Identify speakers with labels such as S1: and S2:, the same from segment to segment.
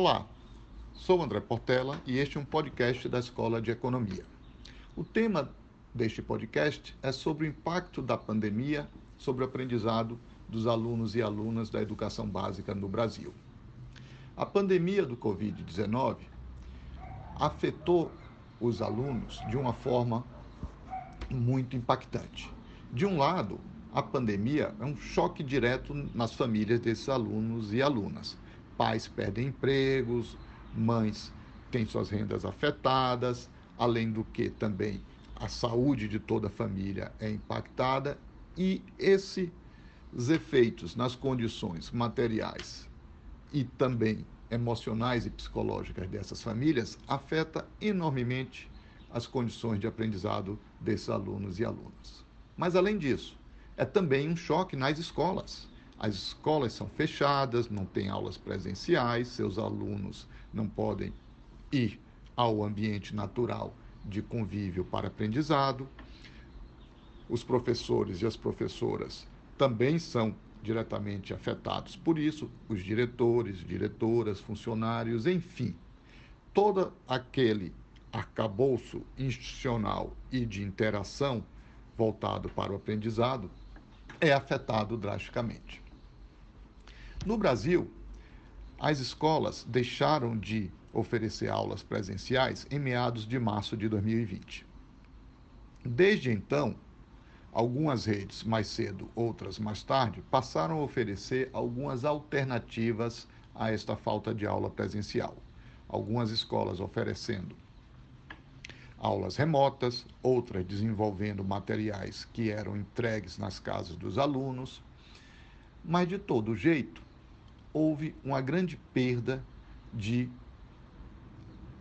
S1: Olá, sou André Portela e este é um podcast da Escola de Economia. O tema deste podcast é sobre o impacto da pandemia sobre o aprendizado dos alunos e alunas da educação básica no Brasil. A pandemia do Covid-19 afetou os alunos de uma forma muito impactante. De um lado, a pandemia é um choque direto nas famílias desses alunos e alunas. Pais perdem empregos, mães têm suas rendas afetadas, além do que também a saúde de toda a família é impactada e esses efeitos nas condições materiais e também emocionais e psicológicas dessas famílias afeta enormemente as condições de aprendizado desses alunos e alunas. Mas além disso, é também um choque nas escolas. As escolas são fechadas, não tem aulas presenciais, seus alunos não podem ir ao ambiente natural de convívio para aprendizado. Os professores e as professoras também são diretamente afetados por isso, os diretores, diretoras, funcionários, enfim, todo aquele arcabouço institucional e de interação voltado para o aprendizado é afetado drasticamente. No Brasil, as escolas deixaram de oferecer aulas presenciais em meados de março de 2020. Desde então, algumas redes mais cedo, outras mais tarde, passaram a oferecer algumas alternativas a esta falta de aula presencial. Algumas escolas oferecendo aulas remotas, outras desenvolvendo materiais que eram entregues nas casas dos alunos. Mas, de todo jeito, houve uma grande perda de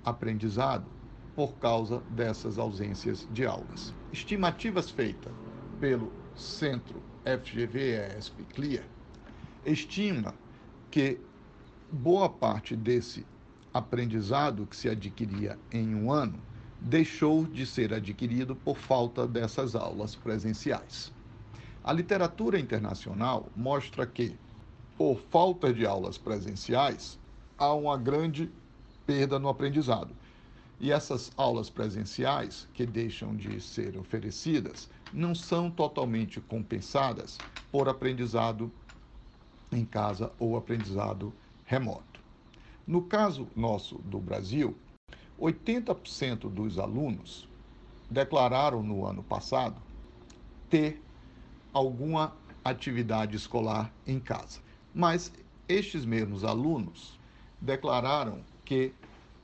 S1: aprendizado por causa dessas ausências de aulas. Estimativas feitas pelo Centro FGV-ESP CLIA estima que boa parte desse aprendizado que se adquiria em um ano deixou de ser adquirido por falta dessas aulas presenciais. A literatura internacional mostra que, por falta de aulas presenciais, há uma grande perda no aprendizado. E essas aulas presenciais, que deixam de ser oferecidas, não são totalmente compensadas por aprendizado em casa ou aprendizado remoto. No caso nosso do Brasil, 80% dos alunos declararam no ano passado ter alguma atividade escolar em casa. Mas estes mesmos alunos declararam que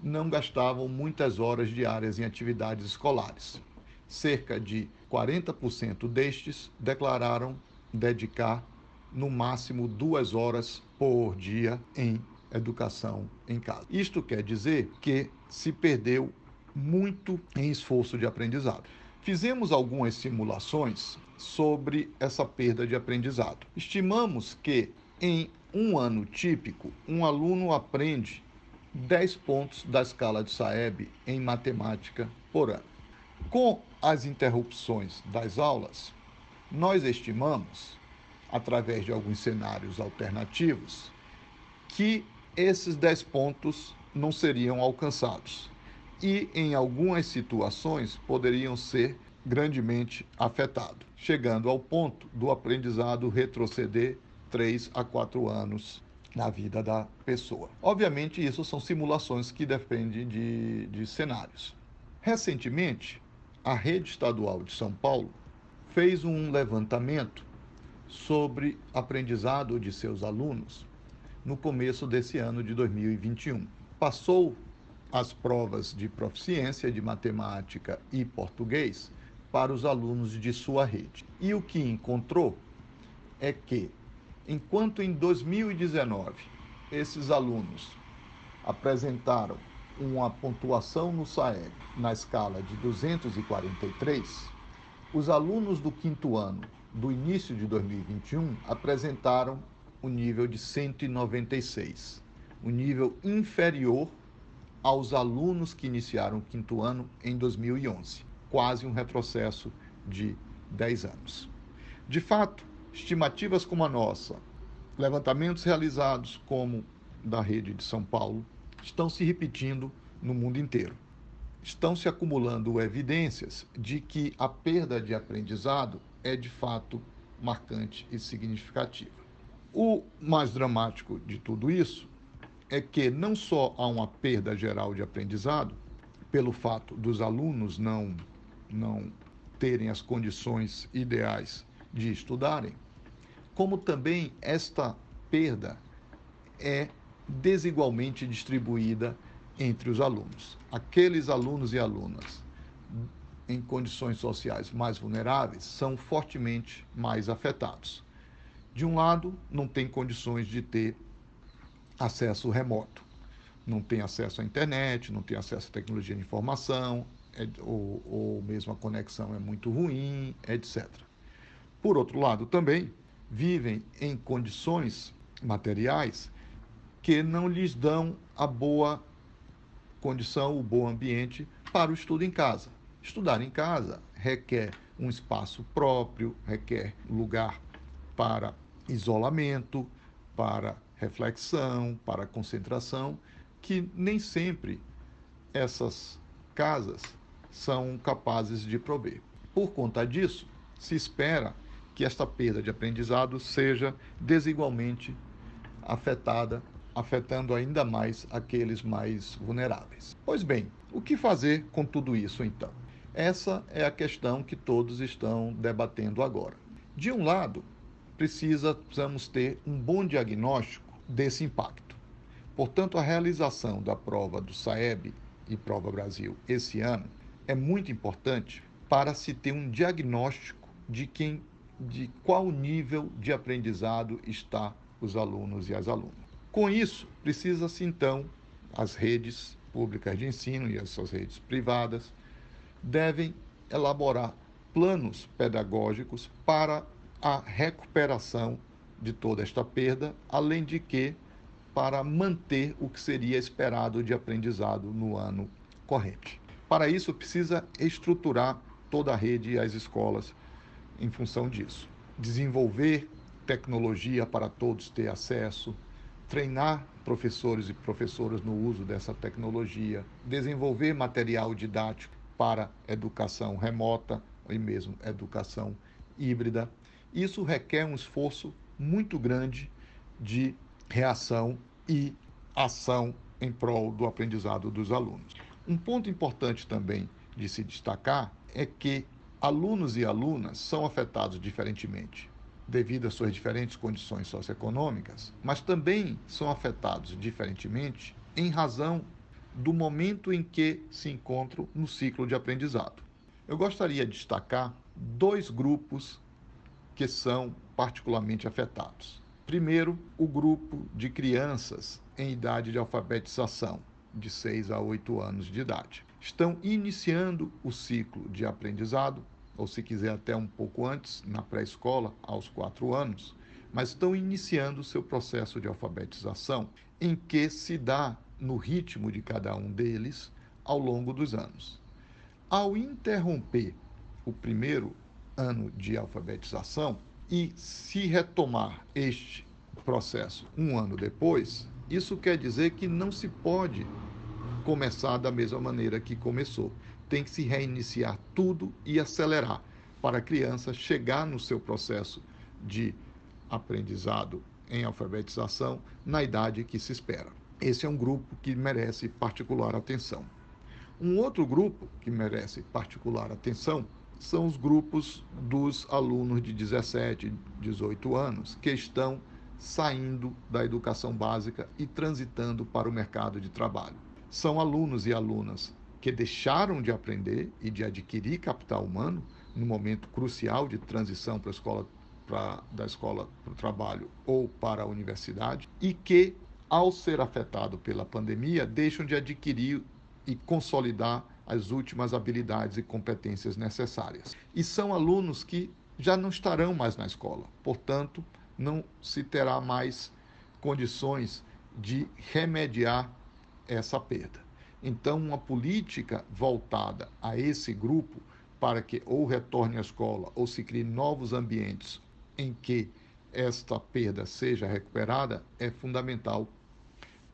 S1: não gastavam muitas horas diárias em atividades escolares. Cerca de 40% destes declararam dedicar no máximo duas horas por dia em educação em casa. Isto quer dizer que se perdeu muito em esforço de aprendizado. Fizemos algumas simulações sobre essa perda de aprendizado. Estimamos que em um ano típico, um aluno aprende 10 pontos da escala de Saeb em matemática por ano. Com as interrupções das aulas, nós estimamos, através de alguns cenários alternativos, que esses 10 pontos não seriam alcançados e, em algumas situações, poderiam ser grandemente afetados, chegando ao ponto do aprendizado retroceder 3 a 4 anos na vida da pessoa. Obviamente, isso são simulações que dependem de, de cenários. Recentemente, a Rede Estadual de São Paulo fez um levantamento sobre aprendizado de seus alunos no começo desse ano de 2021. Passou as provas de proficiência de matemática e português para os alunos de sua rede. E o que encontrou é que, enquanto em 2019 esses alunos apresentaram uma pontuação no SAEB na escala de 243, os alunos do quinto ano do início de 2021 apresentaram o nível de 196, o nível inferior aos alunos que iniciaram o quinto ano em 2011, quase um retrocesso de 10 anos. De fato, estimativas como a nossa, levantamentos realizados como da rede de São Paulo, estão se repetindo no mundo inteiro. Estão se acumulando evidências de que a perda de aprendizado é de fato marcante e significativa. O mais dramático de tudo isso é que não só há uma perda geral de aprendizado, pelo fato dos alunos não, não terem as condições ideais de estudarem, como também esta perda é desigualmente distribuída entre os alunos. Aqueles alunos e alunas em condições sociais mais vulneráveis são fortemente mais afetados. De um lado, não tem condições de ter acesso remoto, não tem acesso à internet, não tem acesso à tecnologia de informação, é, ou, ou mesmo a conexão é muito ruim, etc. Por outro lado, também vivem em condições materiais que não lhes dão a boa condição, o bom ambiente para o estudo em casa. Estudar em casa requer um espaço próprio, requer lugar para isolamento, para reflexão, para concentração, que nem sempre essas casas são capazes de prover. Por conta disso, se espera que esta perda de aprendizado seja desigualmente afetada, afetando ainda mais aqueles mais vulneráveis. Pois bem, o que fazer com tudo isso então? Essa é a questão que todos estão debatendo agora. De um lado, precisamos ter um bom diagnóstico desse impacto. Portanto, a realização da prova do SAEB e Prova Brasil esse ano é muito importante para se ter um diagnóstico de quem de qual nível de aprendizado está os alunos e as alunas. Com isso, precisa-se então as redes públicas de ensino e as suas redes privadas devem elaborar planos pedagógicos para a recuperação de toda esta perda, além de que para manter o que seria esperado de aprendizado no ano corrente. Para isso, precisa estruturar toda a rede e as escolas em função disso. Desenvolver tecnologia para todos ter acesso, treinar professores e professoras no uso dessa tecnologia, desenvolver material didático para educação remota e mesmo educação híbrida. Isso requer um esforço muito grande de reação e ação em prol do aprendizado dos alunos. Um ponto importante também de se destacar é que alunos e alunas são afetados diferentemente devido às suas diferentes condições socioeconômicas, mas também são afetados diferentemente em razão do momento em que se encontram no ciclo de aprendizado. Eu gostaria de destacar dois grupos que são particularmente afetados. Primeiro, o grupo de crianças em idade de alfabetização, de 6 a 8 anos de idade. Estão iniciando o ciclo de aprendizado, ou se quiser até um pouco antes, na pré-escola, aos 4 anos, mas estão iniciando o seu processo de alfabetização, em que se dá no ritmo de cada um deles ao longo dos anos. Ao interromper o primeiro ano de alfabetização e se retomar este processo um ano depois, isso quer dizer que não se pode começar da mesma maneira que começou. Tem que se reiniciar tudo e acelerar para a criança chegar no seu processo de aprendizado em alfabetização na idade que se espera. Esse é um grupo que merece particular atenção. Um outro grupo que merece particular atenção são os grupos dos alunos de 17, 18 anos que estão saindo da educação básica e transitando para o mercado de trabalho. São alunos e alunas que deixaram de aprender e de adquirir capital humano no momento crucial de transição para a escola pra, da escola para o trabalho ou para a universidade e que, ao ser afetado pela pandemia, deixam de adquirir e consolidar as últimas habilidades e competências necessárias. E são alunos que já não estarão mais na escola, portanto, não se terá mais condições de remediar essa perda. Então, uma política voltada a esse grupo para que ou retorne à escola ou se crie novos ambientes em que esta perda seja recuperada é fundamental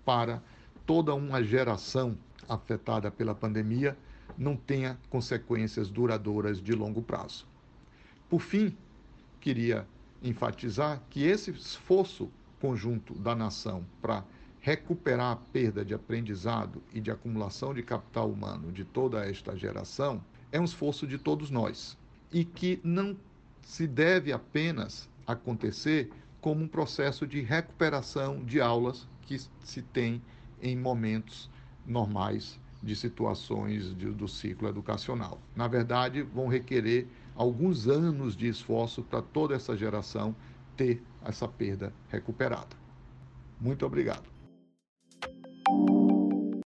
S1: para toda uma geração afetada pela pandemia não tenha consequências duradouras de longo prazo. Por fim, queria enfatizar que esse esforço conjunto da nação para recuperar a perda de aprendizado e de acumulação de capital humano de toda esta geração é um esforço de todos nós e que não se deve apenas acontecer como um processo de recuperação de aulas que se tem em momentos normais de situações de, do ciclo educacional. Na verdade, vão requerer alguns anos de esforço para toda essa geração ter essa perda recuperada. Muito obrigado.